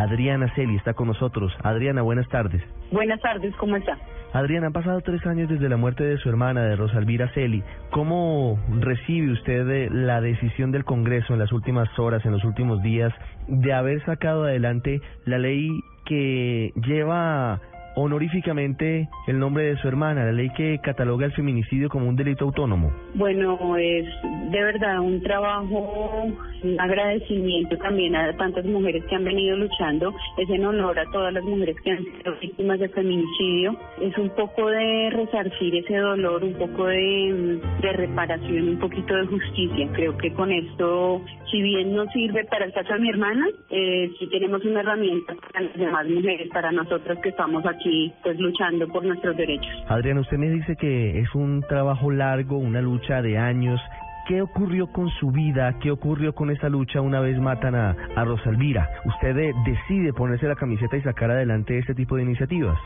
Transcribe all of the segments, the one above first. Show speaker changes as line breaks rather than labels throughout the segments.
Adriana Celi está con nosotros. Adriana, buenas tardes.
Buenas tardes, ¿cómo está?
Adriana, han pasado tres años desde la muerte de su hermana, de Rosalvira Celi. ¿Cómo recibe usted eh, la decisión del Congreso en las últimas horas, en los últimos días, de haber sacado adelante la ley que lleva honoríficamente el nombre de su hermana, la ley que cataloga el feminicidio como un delito autónomo?
Bueno, es de verdad un trabajo, un agradecimiento también a tantas mujeres que han venido luchando, es en honor a todas las mujeres que han sido víctimas de feminicidio, es un poco de resarcir ese dolor, un poco de, de reparación, un poquito de justicia. Creo que con esto, si bien no sirve para el caso de mi hermana, eh, sí tenemos una herramienta para las demás mujeres, para nosotras que estamos aquí y pues luchando por nuestros derechos.
Adriana, usted me dice que es un trabajo largo, una lucha de años. ¿Qué ocurrió con su vida? ¿Qué ocurrió con esa lucha una vez matan a, a Rosalvira? ¿Usted decide ponerse la camiseta y sacar adelante este tipo de iniciativas?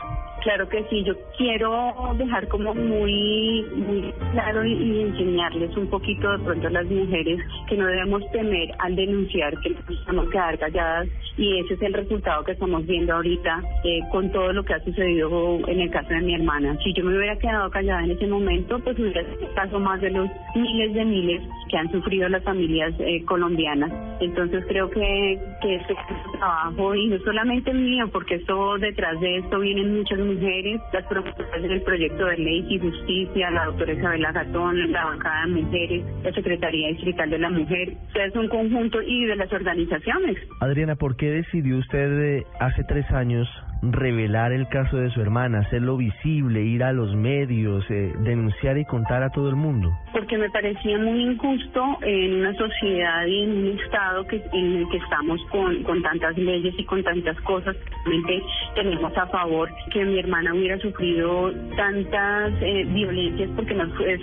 Claro que sí, yo quiero dejar como muy, muy claro y, enseñarles un poquito de pronto a las mujeres que no debemos temer al denunciar que nos quedar calladas y ese es el resultado que estamos viendo ahorita eh, con todo lo que ha sucedido en el caso de mi hermana. Si yo me hubiera quedado callada en ese momento, pues hubiera sido caso más de los miles de miles que han sufrido las familias eh, colombianas. Entonces creo que, que este trabajo, y no solamente mío, porque esto detrás de esto vienen muchas mujeres mujeres, las propuestas del proyecto de ley y justicia, la doctora Isabela Gatón, la bancada de mujeres, la Secretaría Distrital de la Mujer, es un conjunto y de las organizaciones.
Adriana, ¿por qué decidió usted eh, hace tres años revelar el caso de su hermana, hacerlo visible, ir a los medios, eh, denunciar y contar a todo el mundo?
Porque me parecía muy injusto en una sociedad y en un estado que, en el que estamos con, con tantas leyes y con tantas cosas realmente tenemos a favor que mi hermana hubiera sufrido tantas eh, violencias porque no es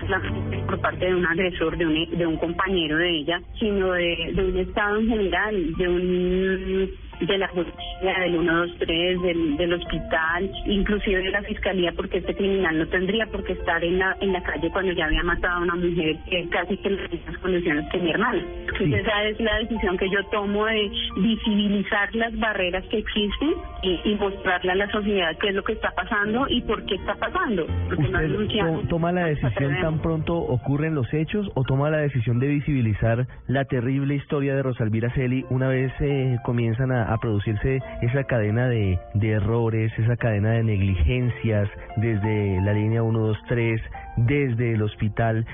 por parte de un agresor, de un, de un compañero de ella, sino de, de un estado en general, de un de la justicia, del 123, del, del hospital, inclusive de la fiscalía, porque este criminal no tendría por qué estar en la, en la calle cuando ya había matado a una mujer que casi que en las mismas condiciones que mi hermana. Entonces esa es la decisión que yo tomo de visibilizar las barreras que existen y, y mostrarle a la sociedad qué es lo que está pasando y por qué está pasando.
¿Usted toma la decisión tan pronto ocurren los hechos o toma la decisión de visibilizar la terrible historia de Rosalvira Celi una vez eh, comienzan a a producirse esa cadena de, de errores, esa cadena de negligencias desde la línea 1, 2, 3, desde el hospital,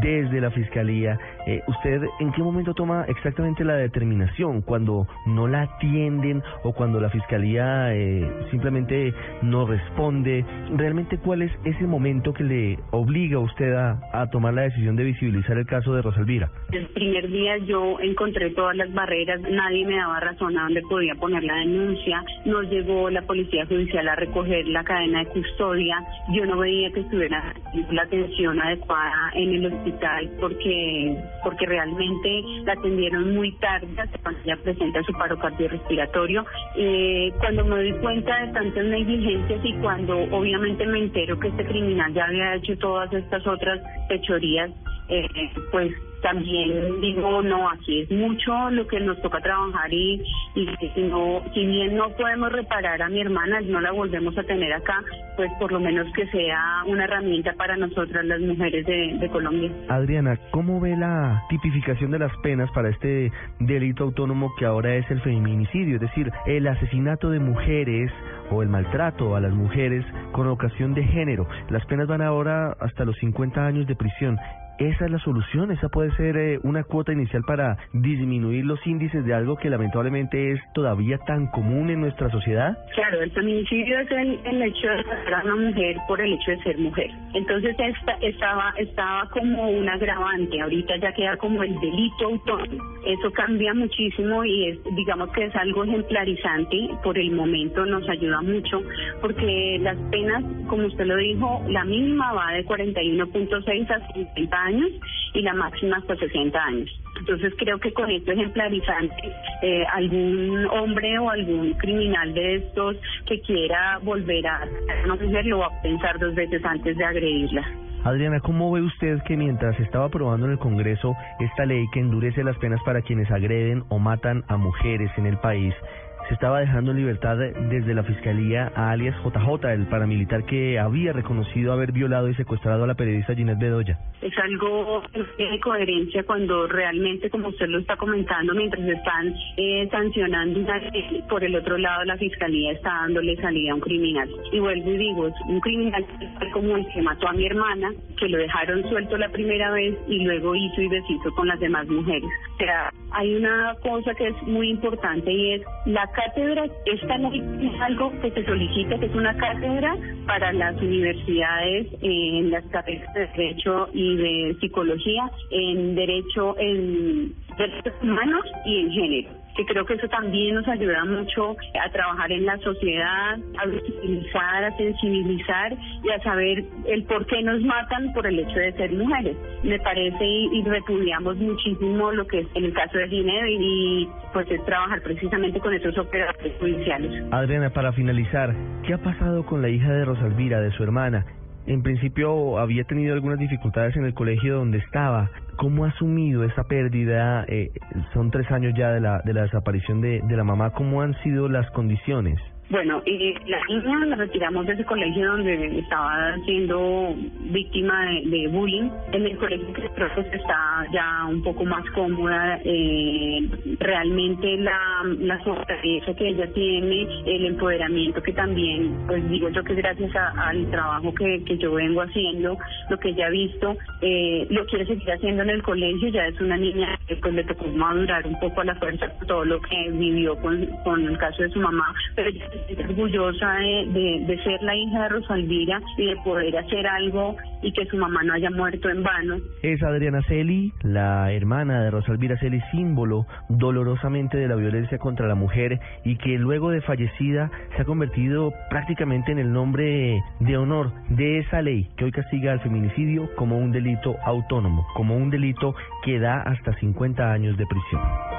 desde la fiscalía. Eh, ¿Usted en qué momento toma exactamente la determinación? ¿Cuando no la atienden o cuando la fiscalía eh, simplemente no responde? ¿Realmente cuál es ese momento que le obliga a usted a, a tomar la decisión de visibilizar el caso de Rosalvira?
El primer día yo encontré todas las barreras, nadie me daba razón a dónde podía poner la denuncia, no llegó la policía judicial a recoger la cadena de custodia, yo no veía que estuviera la atención adecuada en el hospital porque porque realmente la atendieron muy tarde cuando ella presenta su paro cardiorrespiratorio. Eh, cuando me doy cuenta de tantas negligencias y cuando obviamente me entero que este criminal ya había hecho todas estas otras fechorías, eh, pues también digo, no, aquí es mucho lo que nos toca trabajar y, y si, no, si bien no podemos reparar a mi hermana, no la volvemos a tener acá, pues por lo menos que sea una herramienta para nosotras las mujeres de, de Colombia.
Adriana, ¿cómo ve la tipificación de las penas para este delito autónomo que ahora es el feminicidio? Es decir, el asesinato de mujeres o el maltrato a las mujeres con ocasión de género. Las penas van ahora hasta los 50 años de prisión. Esa es la solución, esa puede ser eh, una cuota inicial para disminuir los índices de algo que lamentablemente es todavía tan común en nuestra sociedad.
Claro, el feminicidio es el, el hecho de matar a una mujer por el hecho de ser mujer. Entonces esta, estaba, estaba como un agravante, ahorita ya queda como el delito autónomo. Eso cambia muchísimo y es, digamos que es algo ejemplarizante, por el momento nos ayuda mucho, porque las penas, como usted lo dijo, la mínima va de 41.6 a 50 años y la máxima hasta 60 años. Entonces creo que con esto ejemplarizante, eh, algún hombre o algún criminal de estos que quiera volver a una mujer lo va a pensar dos veces antes de agredirla.
Adriana, ¿cómo ve usted que mientras estaba aprobando en el Congreso esta ley que endurece las penas para quienes agreden o matan a mujeres en el país, se estaba dejando en libertad desde la fiscalía a alias JJ, el paramilitar que había reconocido haber violado y secuestrado a la periodista Ginette Bedoya.
Es algo de coherencia cuando realmente, como usted lo está comentando, mientras están eh, sancionando por el otro lado la fiscalía está dándole salida a un criminal. Y vuelvo y digo, un criminal como el que mató a mi hermana, que lo dejaron suelto la primera vez y luego hizo y deshizo con las demás mujeres. O sea, hay una cosa que es muy importante y es la cátedra, esta ley es algo que se solicita, que es una cátedra para las universidades en las carreras de Derecho y de Psicología, en Derecho en Derechos Humanos y en Género que creo que eso también nos ayuda mucho a trabajar en la sociedad, a visibilizar, a sensibilizar y a saber el por qué nos matan por el hecho de ser mujeres. Me parece y, repudiamos muchísimo lo que es en el caso de Ginebra y pues es trabajar precisamente con esos operadores judiciales.
Adriana, para finalizar, ¿qué ha pasado con la hija de Rosalvira, de su hermana? En principio había tenido algunas dificultades en el colegio donde estaba. ¿Cómo ha asumido esa pérdida? Eh, son tres años ya de la, de la desaparición de, de la mamá. ¿Cómo han sido las condiciones?
Bueno, y la niña la retiramos de ese colegio donde estaba siendo víctima de, bullying. En el colegio que creo que está ya un poco más cómoda. Eh, realmente la, la fortaleza que ella tiene, el empoderamiento que también, pues digo yo que gracias al trabajo que, que yo vengo haciendo, lo que ella ha visto, eh, lo quiere seguir haciendo en el colegio. Ya es una niña que pues le tocó madurar un poco a la fuerza todo lo que vivió con, con el caso de su mamá, pero ya orgullosa de, de, ser la hija de Rosalvira y de poder hacer algo y que su mamá no haya muerto en vano.
Es Adriana Celi, la hermana de Rosalvira Celi, símbolo dolorosamente de la violencia contra la mujer y que luego de fallecida se ha convertido prácticamente en el nombre de honor de esa ley que hoy castiga al feminicidio como un delito autónomo, como un delito que da hasta 50 años de prisión.